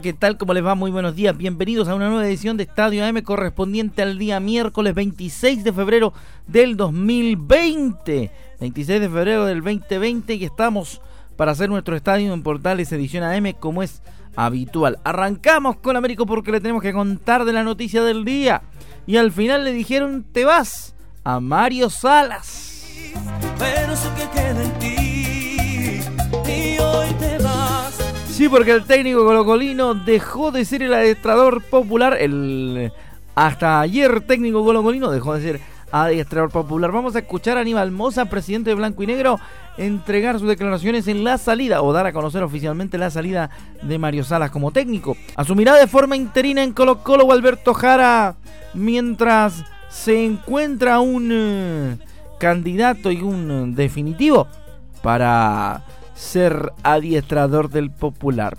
¿Qué tal? ¿Cómo les va? Muy buenos días. Bienvenidos a una nueva edición de Estadio AM correspondiente al día miércoles 26 de febrero del 2020. 26 de febrero del 2020 y estamos para hacer nuestro estadio en Portales edición AM como es habitual. Arrancamos con Américo porque le tenemos que contar de la noticia del día. Y al final le dijeron, te vas a Mario Salas. Pero eso que queda en ti Sí, porque el técnico colocolino dejó de ser el adiestrador popular, el hasta ayer técnico colocolino dejó de ser adiestrador popular. Vamos a escuchar a Aníbal Moza, presidente de Blanco y Negro, entregar sus declaraciones en la salida o dar a conocer oficialmente la salida de Mario Salas como técnico. Asumirá de forma interina en Colo Colo Alberto Jara mientras se encuentra un eh, candidato y un definitivo para ser adiestrador del popular.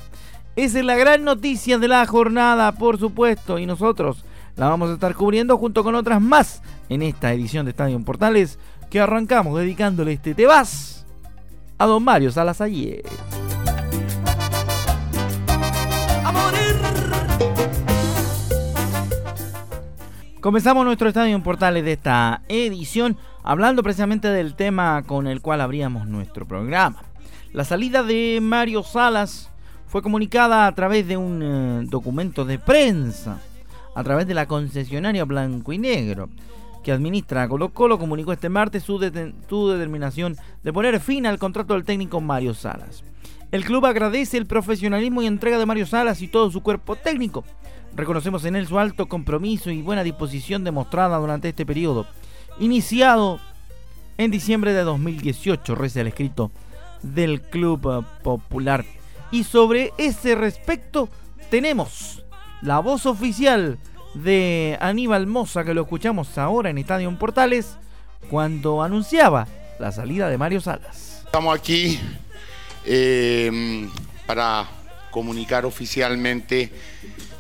Esa es la gran noticia de la jornada, por supuesto, y nosotros la vamos a estar cubriendo junto con otras más en esta edición de Estadio Portales que arrancamos dedicándole este Te vas a don Mario Salasayer. Comenzamos nuestro estadio en portales de esta edición hablando precisamente del tema con el cual abríamos nuestro programa. La salida de Mario Salas fue comunicada a través de un eh, documento de prensa, a través de la concesionaria Blanco y Negro, que administra Colo Colo, comunicó este martes su, determinación de poner fin al contrato del técnico Mario Salas. El club agradece el profesionalismo y entrega de Mario Salas y todo su cuerpo técnico. Reconocemos en él su alto compromiso y buena disposición demostrada durante este periodo, iniciado en diciembre de 2018, reza el escrito del Club Popular. Y sobre ese respecto tenemos la voz oficial de Aníbal Moza que lo escuchamos ahora en Estadio Portales cuando anunciaba la salida de Mario Salas. Estamos aquí eh, para comunicar oficialmente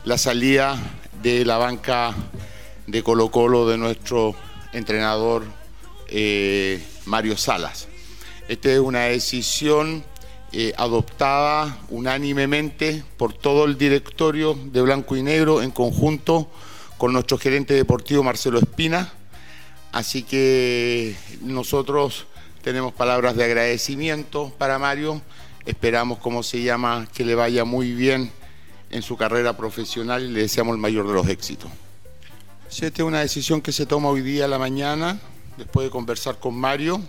la salida de la banca de Colo Colo de nuestro entrenador eh, Mario Salas. Esta es una decisión eh, adoptada unánimemente por todo el directorio de Blanco y Negro en conjunto con nuestro gerente deportivo Marcelo Espina. Así que nosotros tenemos palabras de agradecimiento para Mario. Esperamos, como se llama, que le vaya muy bien en su carrera profesional y le deseamos el mayor de los éxitos. Esta es una decisión que se toma hoy día a la mañana, después de conversar con Mario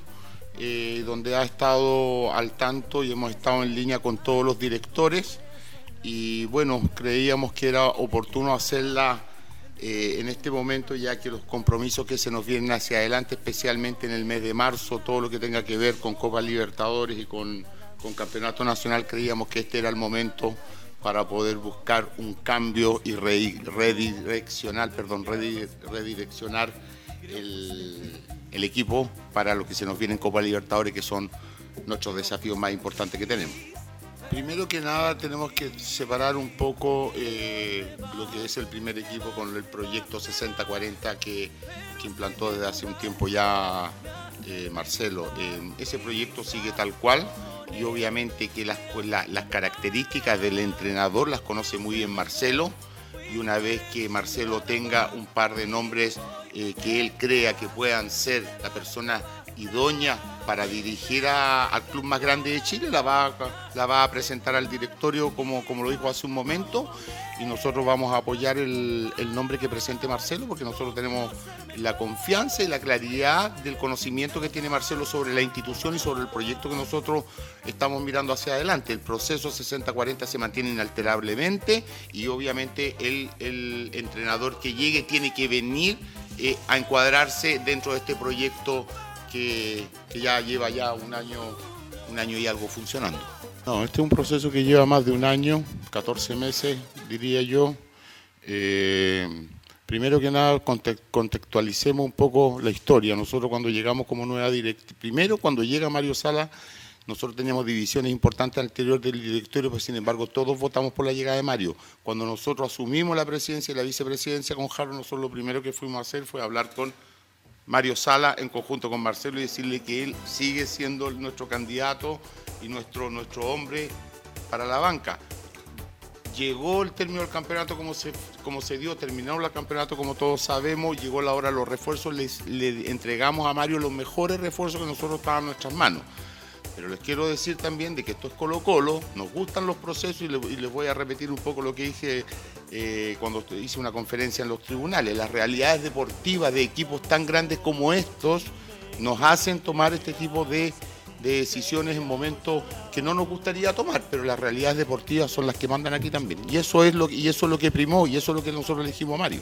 eh, donde ha estado al tanto y hemos estado en línea con todos los directores. Y bueno, creíamos que era oportuno hacerla eh, en este momento ya que los compromisos que se nos vienen hacia adelante, especialmente en el mes de marzo, todo lo que tenga que ver con Copa Libertadores y con, Campeonato Nacional, creíamos que este era el momento para poder buscar un cambio y redireccionar, perdón, redireccionar el, equipo para lo que se nos viene en Copa Libertadores, que son nuestros desafíos más importantes que tenemos. Primero que nada tenemos que separar un poco eh, lo que es el primer equipo con el proyecto 60-40 que, implantó desde hace un tiempo ya eh, Marcelo. Eh, ese proyecto sigue tal cual y obviamente que las, pues, las características del entrenador las conoce muy bien Marcelo y una vez que Marcelo tenga un par de nombres eh, que él crea que puedan ser la persona idónea para dirigir al club más grande de Chile, la va, a presentar al directorio como, lo dijo hace un momento y nosotros vamos a apoyar el, nombre que presente Marcelo porque nosotros tenemos la confianza y la claridad del conocimiento que tiene Marcelo sobre la institución y sobre el proyecto que nosotros estamos mirando hacia adelante. El proceso 60-40 se mantiene inalterablemente y obviamente el, el entrenador que llegue tiene que venir eh, a encuadrarse dentro de este proyecto que, ya lleva ya un año, un año y algo funcionando. No, este es un proceso que lleva más de un año, 14 meses, diría yo. Eh, primero que nada, contextualicemos un poco la historia. Nosotros cuando llegamos como nueva directiva, primero cuando llega Mario Sala, nosotros teníamos divisiones importantes al del directorio, pero sin embargo todos votamos por la llegada de Mario. Cuando nosotros asumimos la presidencia y la vicepresidencia con Jaro, nosotros lo primero que fuimos a hacer fue hablar con Mario Sala en conjunto con Marcelo y decirle que él sigue siendo nuestro candidato y nuestro, nuestro hombre para la banca. Llegó el término del campeonato como se, como se dio, terminamos el campeonato como todos sabemos, llegó la hora de los refuerzos, le entregamos a Mario los mejores refuerzos que nosotros estaban en nuestras manos. Pero les quiero decir también de que esto es Colo Colo, nos gustan los procesos y, les voy a repetir un poco lo que dije eh, cuando hice una conferencia en los tribunales. Las realidades deportivas de equipos tan grandes como estos nos hacen tomar este tipo de, decisiones en momentos que no nos gustaría tomar, pero las realidades deportivas son las que mandan aquí también. Y eso es lo, y eso es lo que primó y eso es lo que nosotros elegimos a Mario.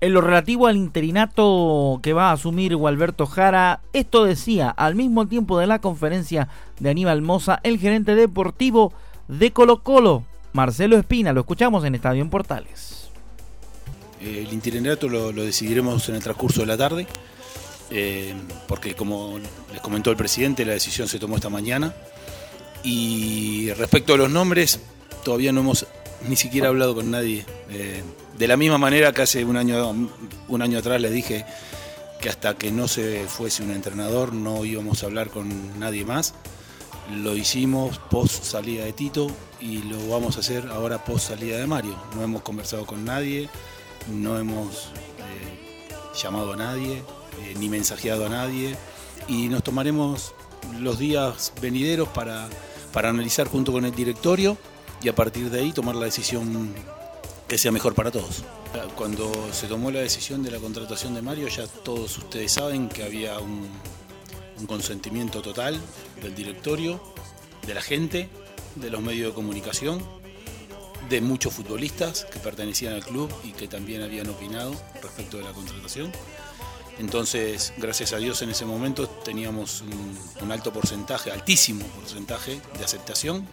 En lo relativo al interinato que va a asumir Gualberto Jara, esto decía al mismo tiempo de la conferencia de Aníbal Moza, el gerente deportivo de Colo Colo, Marcelo Espina. Lo escuchamos en Estadio en Portales. El interinato lo, decidiremos en el transcurso de la tarde, eh, porque como les comentó el presidente, la decisión se tomó esta mañana. Y respecto a los nombres, todavía no hemos ni siquiera hablado con nadie. Eh, de la misma manera que hace un año, un año atrás les dije que hasta que no se fuese un entrenador no íbamos a hablar con nadie más. Lo hicimos post salida de Tito y lo vamos a hacer ahora post salida de Mario. No hemos conversado con nadie, no hemos eh, llamado a nadie, eh, ni mensajeado a nadie y nos tomaremos los días venideros para, para analizar junto con el directorio y a partir de ahí tomar la decisión que sea mejor para todos. Cuando se tomó la decisión de la contratación de Mario, ya todos ustedes saben que había un, consentimiento total del directorio, de la gente, de los medios de comunicación, de muchos futbolistas que pertenecían al club y que también habían opinado respecto de la contratación. Entonces, gracias a Dios en ese momento teníamos un alto porcentaje, altísimo porcentaje de aceptación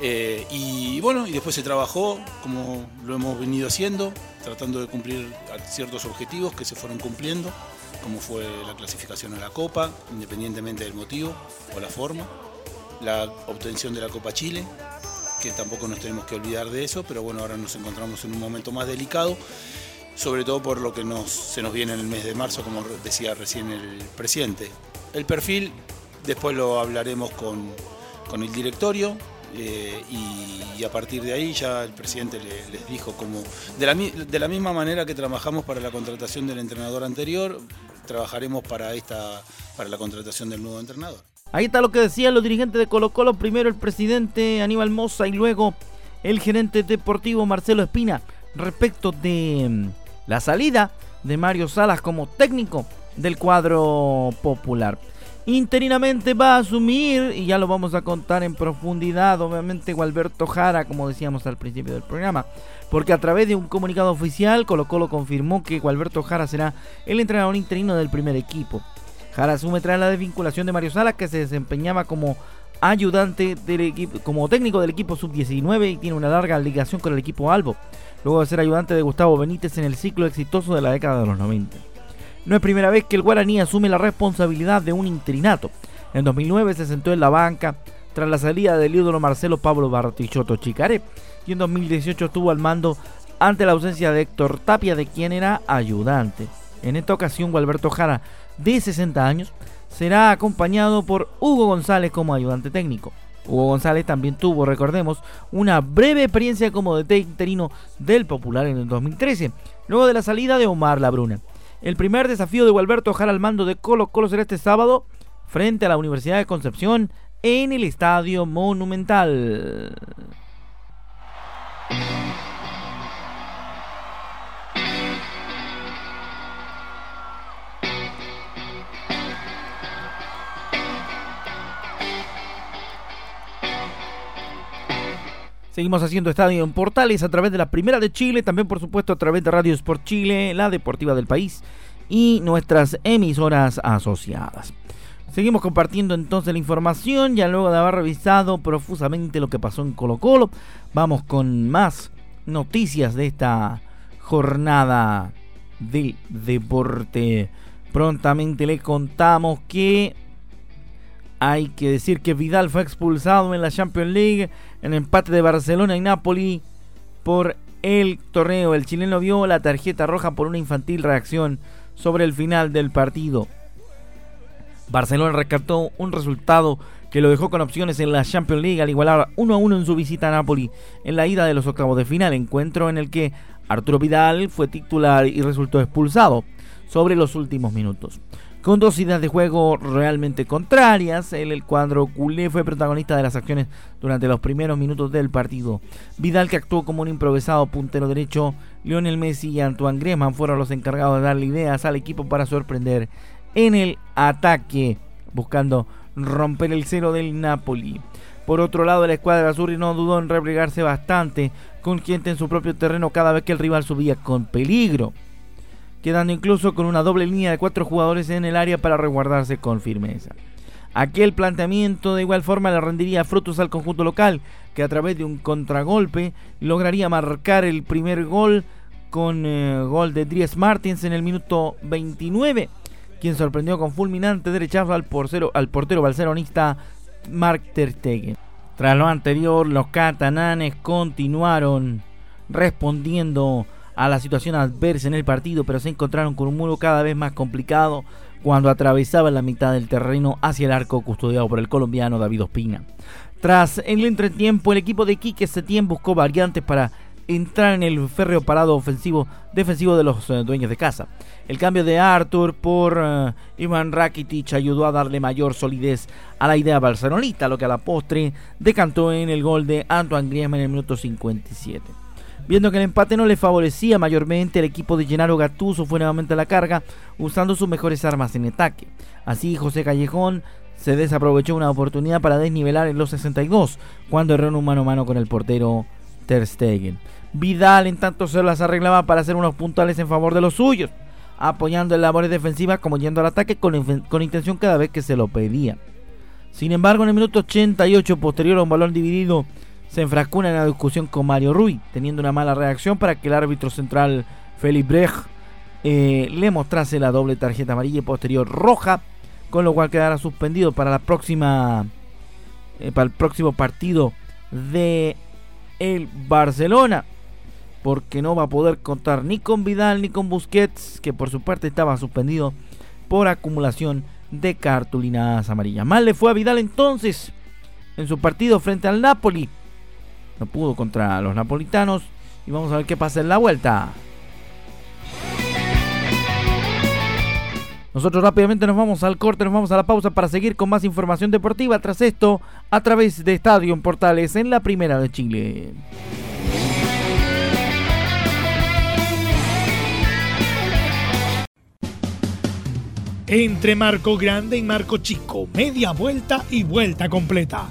eh, y bueno, y después se trabajó como lo hemos venido haciendo, tratando de cumplir ciertos objetivos que se fueron cumpliendo, como fue la clasificación a la Copa, independientemente del motivo o la forma, la obtención de la Copa Chile, que tampoco nos tenemos que olvidar de eso, pero bueno, ahora nos encontramos en un momento más delicado, sobre todo por lo que nos, se nos viene en el mes de marzo, como decía recién el presidente. El perfil, después lo hablaremos con, con el directorio, eh, y, a partir de ahí ya el presidente les dijo como, de la, de la misma manera que trabajamos para la contratación del entrenador anterior, trabajaremos para, esta, para la contratación del nuevo entrenador. Ahí está lo que decían los dirigentes de Colo Colo, primero el presidente Aníbal Moza y luego el gerente deportivo Marcelo Espina respecto de mm, la salida de Mario Salas como técnico del cuadro popular interinamente va a asumir, y ya lo vamos a contar en profundidad, obviamente, Gualberto Jara, como decíamos al principio del programa. Porque a través de un comunicado oficial, Colo Colo confirmó que Gualberto Jara será el entrenador interino del primer equipo. Jara asume tras la desvinculación de Mario Sala, que se desempeñaba como ayudante del equipo, como técnico del equipo sub-19 y tiene una larga ligación con el equipo Albo, luego de ser ayudante de Gustavo Benítez en el ciclo exitoso de la década de los 90. No es primera vez que el guaraní asume la responsabilidad de un interinato. En 2009 se sentó en la banca tras la salida del ídolo Marcelo Pablo Bartichotto Chicaré y en 2018 estuvo al mando ante la ausencia de Héctor Tapia, de quien era ayudante. En esta ocasión, Gualberto Jara, de 60 años, será acompañado por Hugo González como ayudante técnico. Hugo González también tuvo, recordemos, una breve experiencia como DT interino del Popular en el 2013, luego de la salida de Omar Labruna. El primer desafío de Gualberto Jara al mando de Colo Colo será este sábado frente a la Universidad de Concepción en el Estadio Monumental. Seguimos haciendo estadio en Portales a través de la Primera de Chile, también por supuesto a través de Radio Sport Chile, la deportiva del país y nuestras emisoras asociadas. Seguimos compartiendo entonces la información, ya luego de haber revisado profusamente lo que pasó en Colo Colo, vamos con más noticias de esta jornada del deporte. Prontamente le contamos que hay que decir que Vidal fue expulsado en la Champions League en empate de Barcelona y Napoli por el torneo. El chileno vio la tarjeta roja por una infantil reacción sobre el final del partido. Barcelona rescató un resultado que lo dejó con opciones en la Champions League al igualar 1 a 1 en su visita a Napoli en la ida de los octavos de final, encuentro en el que Arturo Vidal fue titular y resultó expulsado sobre los últimos minutos. Con dos ideas de juego realmente contrarias, el, cuadro culé fue protagonista de las acciones durante los primeros minutos del partido. Vidal, que actuó como un improvisado puntero derecho, Lionel Messi y Antoine Griezmann fueron los encargados de darle ideas al equipo para sorprender en el ataque, buscando romper el cero del Napoli. Por otro lado, la escuadra azul no dudó en replegarse bastante, con gente en su propio terreno cada vez que el rival subía con peligro quedando incluso con una doble línea de cuatro jugadores en el área para resguardarse con firmeza. Aquel planteamiento de igual forma le rendiría frutos al conjunto local, que a través de un contragolpe lograría marcar el primer gol con eh, gol de Dries Martins en el minuto 29, quien sorprendió con fulminante derechazo al portero, al portero barcelonista Mark Ter Stegen. Tras lo anterior, los catananes continuaron respondiendo a la situación adversa en el partido, pero se encontraron con un muro cada vez más complicado cuando atravesaban la mitad del terreno hacia el arco custodiado por el colombiano David Ospina. Tras el entretiempo, el equipo de Quique Setién buscó variantes para entrar en el férreo parado ofensivo defensivo de los eh, dueños de casa. El cambio de Arthur por uh, Ivan Rakitic ayudó a darle mayor solidez a la idea barcelonista, lo que a la postre decantó en el gol de Antoine Griezmann en el minuto 57. Viendo que el empate no le favorecía mayormente, el equipo de Gennaro Gattuso fue nuevamente a la carga, usando sus mejores armas en ataque. Así, José Callejón se desaprovechó una oportunidad para desnivelar en los 62, cuando erró en un mano a mano con el portero Ter Stegen. Vidal en tanto se las arreglaba para hacer unos puntales en favor de los suyos, apoyando en labores defensivas como yendo al ataque con, con intención cada vez que se lo pedía. Sin embargo, en el minuto 88, posterior a un balón dividido se enfrascó en una discusión con Mario Rui, teniendo una mala reacción para que el árbitro central Felipe Brecht eh, le mostrase la doble tarjeta amarilla y posterior roja, con lo cual quedará suspendido para la próxima eh, para el próximo partido de el Barcelona, porque no va a poder contar ni con Vidal ni con Busquets, que por su parte estaba suspendido por acumulación de cartulinas amarillas. Mal le fue a Vidal entonces en su partido frente al Napoli no pudo contra los napolitanos. Y vamos a ver qué pasa en la vuelta. Nosotros rápidamente nos vamos al corte, nos vamos a la pausa para seguir con más información deportiva. Tras esto, a través de Estadio en Portales en la Primera de Chile. Entre Marco Grande y Marco Chico, media vuelta y vuelta completa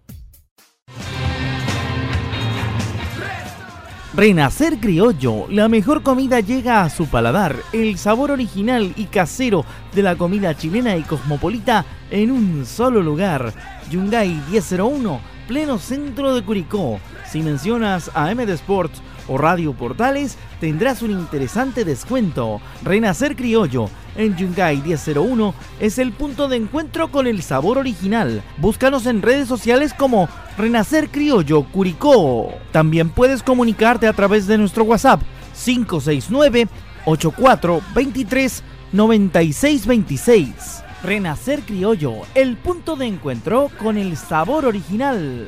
Renacer Criollo, la mejor comida llega a su paladar, el sabor original y casero de la comida chilena y cosmopolita en un solo lugar. Yungay 1001, pleno centro de Curicó. Si mencionas a MD Sports o Radio Portales, tendrás un interesante descuento. Renacer Criollo en Yungay 1001 es el punto de encuentro con el sabor original. Búscanos en redes sociales como Renacer Criollo Curicó. También puedes comunicarte a través de nuestro WhatsApp 569 8423 9626. Renacer Criollo, el punto de encuentro con el sabor original.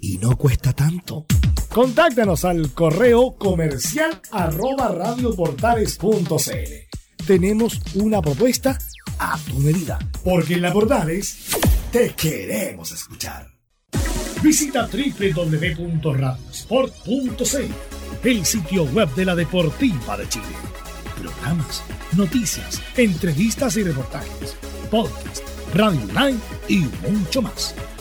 y no cuesta tanto. Contáctanos al correo comercial arroba radioportales.cl. Tenemos una propuesta a tu medida, porque en la Portales te queremos escuchar. Visita www.radiosport.cl, el sitio web de la Deportiva de Chile. Programas, noticias, entrevistas y reportajes, podcast, radio online y mucho más.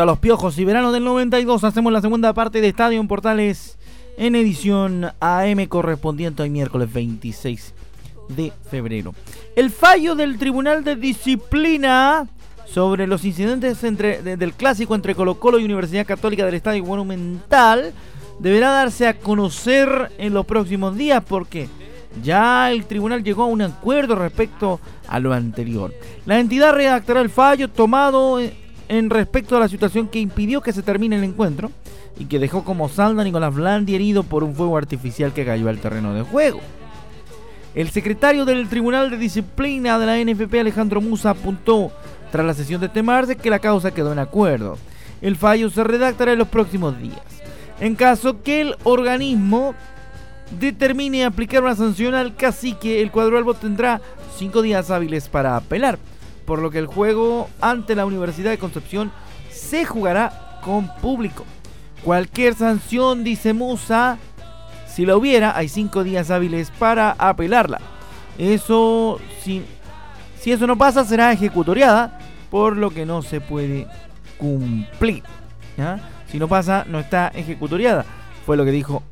A los piojos y verano del 92 hacemos la segunda parte de Estadio en Portales en edición AM correspondiente hoy miércoles 26 de febrero. El fallo del Tribunal de Disciplina sobre los incidentes entre, del clásico entre Colo Colo y Universidad Católica del Estadio Monumental deberá darse a conocer en los próximos días porque ya el tribunal llegó a un acuerdo respecto a lo anterior. La entidad redactará el fallo tomado en respecto a la situación que impidió que se termine el encuentro y que dejó como saldo a Nicolás Blandi herido por un fuego artificial que cayó al terreno de juego. El secretario del Tribunal de Disciplina de la NFP, Alejandro Musa, apuntó tras la sesión de este martes que la causa quedó en acuerdo. El fallo se redactará en los próximos días. En caso que el organismo determine aplicar una sanción al cacique, el cuadro albo tendrá cinco días hábiles para apelar por lo que el juego ante la Universidad de Concepción se jugará con público. Cualquier sanción, dice Musa, si la hubiera, hay cinco días hábiles para apelarla. Eso, si, si eso no pasa, será ejecutoriada, por lo que no se puede cumplir. Si no pasa, no está ejecutoriada. Fue lo que dijo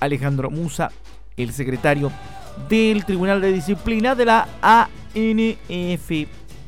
Alejandro Musa, el secretario del Tribunal de Disciplina de la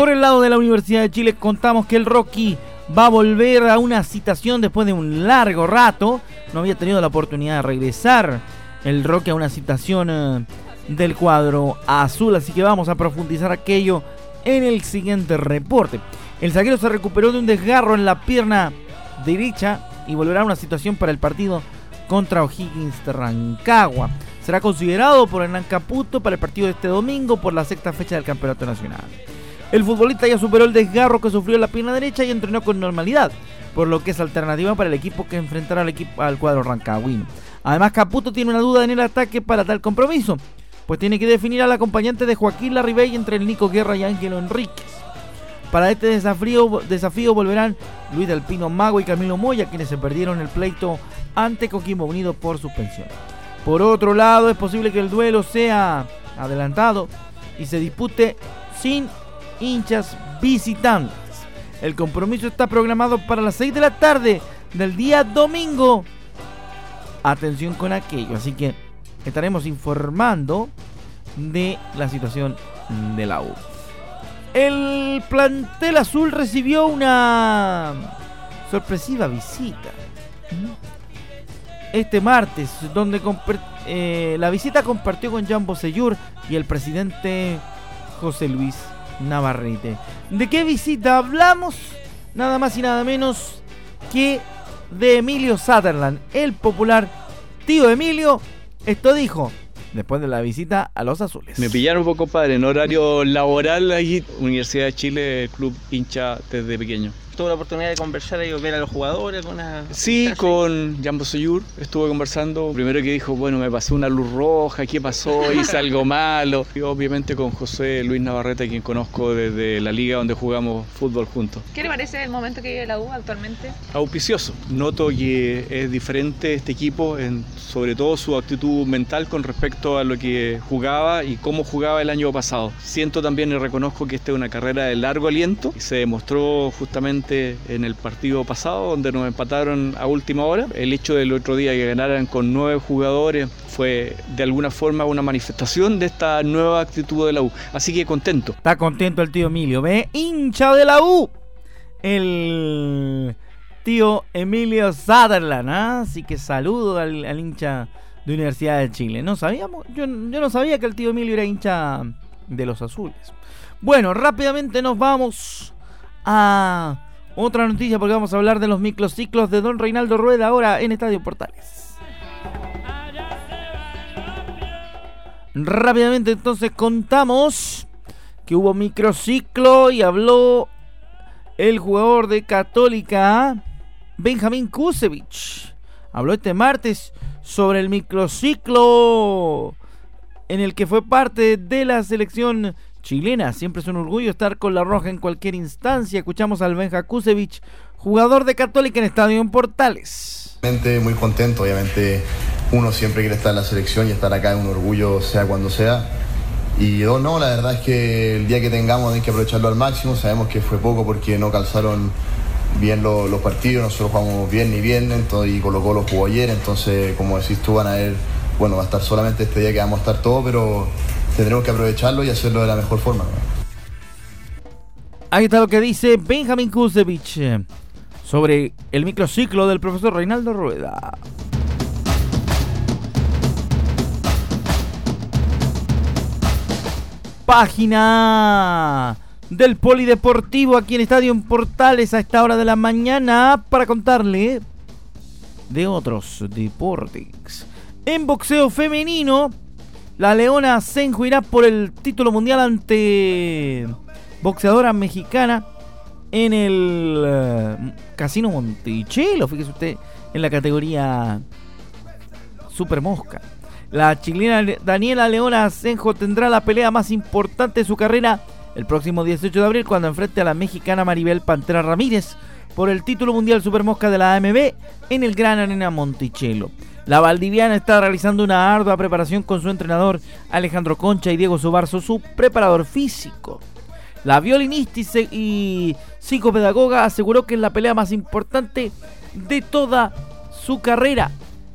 Por el lado de la Universidad de Chile contamos que el Rocky va a volver a una citación después de un largo rato. No había tenido la oportunidad de regresar el Rocky a una citación eh, del cuadro azul, así que vamos a profundizar aquello en el siguiente reporte. El zaguero se recuperó de un desgarro en la pierna derecha y volverá a una situación para el partido contra O'Higgins de Rancagua. Será considerado por Hernán Caputo para el partido de este domingo por la sexta fecha del Campeonato Nacional. El futbolista ya superó el desgarro que sufrió en la pierna derecha y entrenó con normalidad, por lo que es alternativa para el equipo que enfrentará al, equipo, al cuadro rancagüino. Además, Caputo tiene una duda en el ataque para tal compromiso, pues tiene que definir al acompañante de Joaquín Larribey entre el Nico Guerra y Ángelo Enríquez. Para este desafío, volverán Luis del Mago y Camilo Moya, quienes se perdieron el pleito ante Coquimbo Unido por suspensión. Por otro lado, es posible que el duelo sea adelantado y se dispute sin hinchas visitantes. El compromiso está programado para las 6 de la tarde del día domingo. Atención con aquello, así que estaremos informando de la situación de la U. El plantel azul recibió una sorpresiva visita este martes, donde eh, la visita compartió con Jan Bosellur y el presidente José Luis Navarrete. ¿De qué visita hablamos? Nada más y nada menos que de Emilio Sutherland, el popular tío Emilio. Esto dijo después de la visita a los azules. Me pillaron un poco padre, en horario laboral ahí, Universidad de Chile, club hincha desde pequeño tuvo la oportunidad de conversar y ver a los jugadores? Con sí, con Jambo Soyur estuve conversando. Primero que dijo, bueno, me pasó una luz roja, ¿qué pasó? Hice algo malo. Y obviamente con José Luis Navarrete, quien conozco desde la liga donde jugamos fútbol juntos. ¿Qué le parece el momento que vive la U actualmente? Auspicioso. Noto que es diferente este equipo, en, sobre todo su actitud mental con respecto a lo que jugaba y cómo jugaba el año pasado. Siento también y reconozco que esta es una carrera de largo aliento y se demostró justamente en el partido pasado, donde nos empataron a última hora. El hecho del otro día que ganaran con nueve jugadores fue de alguna forma una manifestación de esta nueva actitud de la U. Así que contento. Está contento el tío Emilio, ¿ve? Hincha de la U. El tío Emilio Sutherland, ¿ah? Así que saludo al, hincha de Universidad de Chile. No sabíamos, yo, yo no sabía que el tío Emilio era hincha de los azules. Bueno, rápidamente nos vamos a otra noticia porque vamos a hablar de los microciclos de Don Reinaldo Rueda ahora en Estadio Portales. Rápidamente entonces contamos que hubo microciclo y habló el jugador de Católica Benjamín Kusevich. Habló este martes sobre el microciclo en el que fue parte de la selección chilena. Siempre es un orgullo estar con la roja en cualquier instancia. Escuchamos al Benja Kusevich, jugador de Católica en Estadio en Portales. Muy contento, obviamente uno siempre quiere estar en la selección y estar acá es un orgullo, sea cuando sea. Y yo no, la verdad es que el día que tengamos hay que aprovecharlo al máximo. Sabemos que fue poco porque no calzaron bien los, partidos, nosotros jugamos bien ni bien, entonces, y colocó los jugó ayer, entonces como decís tú van a ver, bueno, va a estar solamente este día que vamos a estar todos, pero tendremos que aprovecharlo y hacerlo de la mejor forma. Ahí está lo que dice Benjamin Kusevich eh, sobre el microciclo del profesor Reinaldo Rueda. Página del Polideportivo aquí en Estadio en Portales a esta hora de la mañana para contarle de otros deportes. En boxeo femenino, la Leona se enjuirá por el título mundial ante boxeadora mexicana en el eh, Casino Monticello, fíjese usted, en la categoría Super Mosca. La chilena Daniela Leona Asenjo tendrá la pelea más importante de su carrera el próximo 18 de abril cuando enfrente a la mexicana Maribel Pantera Ramírez por el título mundial Super Mosca de la AMB en el Gran Arena Monticello. La valdiviana está realizando una ardua preparación con su entrenador Alejandro Concha y Diego Subarzo, su preparador físico. La violinista y psicopedagoga aseguró que es la pelea más importante de toda su carrera.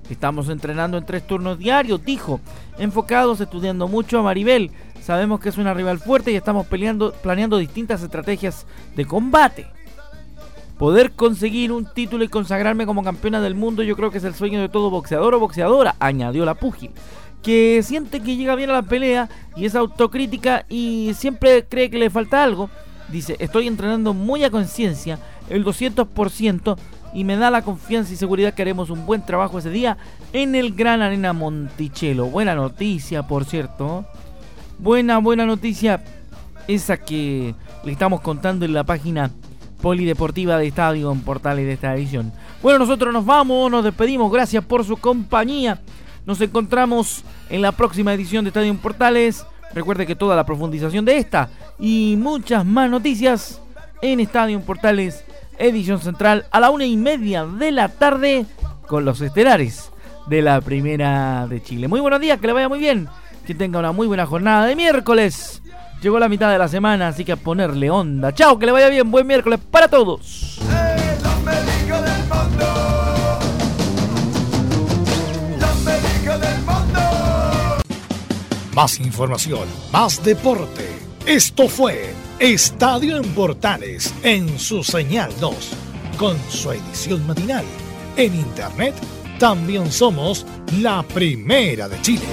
Estamos entrenando en tres turnos diarios, dijo, enfocados estudiando mucho a Maribel. Sabemos que es una rival fuerte y estamos peleando, planeando distintas estrategias de combate. Poder conseguir un título y consagrarme como campeona del mundo yo creo que es el sueño de todo boxeador o boxeadora, añadió la púgil que siente que llega bien a la pelea y es autocrítica y siempre cree que le falta algo. Dice, estoy entrenando muy a conciencia, el 200%, y me da la confianza y seguridad que haremos un buen trabajo ese día en el Gran Arena Monticello. Buena noticia, por cierto. Buena, buena noticia esa que le estamos contando en la página polideportiva de Estadio en Portales de esta edición. Bueno, nosotros nos vamos, nos despedimos, gracias por su compañía. Nos encontramos en la próxima edición de Estadio Portales. Recuerde que toda la profundización de esta y muchas más noticias en Estadio Portales, edición central a la una y media de la tarde con los estelares de la Primera de Chile. Muy buenos días, que le vaya muy bien, que tenga una muy buena jornada de miércoles. Llegó la mitad de la semana, así que a ponerle onda. Chao, que le vaya bien, buen miércoles para todos. Más información, más deporte. Esto fue Estadio en Portales en su señal 2, con su edición matinal. En internet también somos la primera de Chile.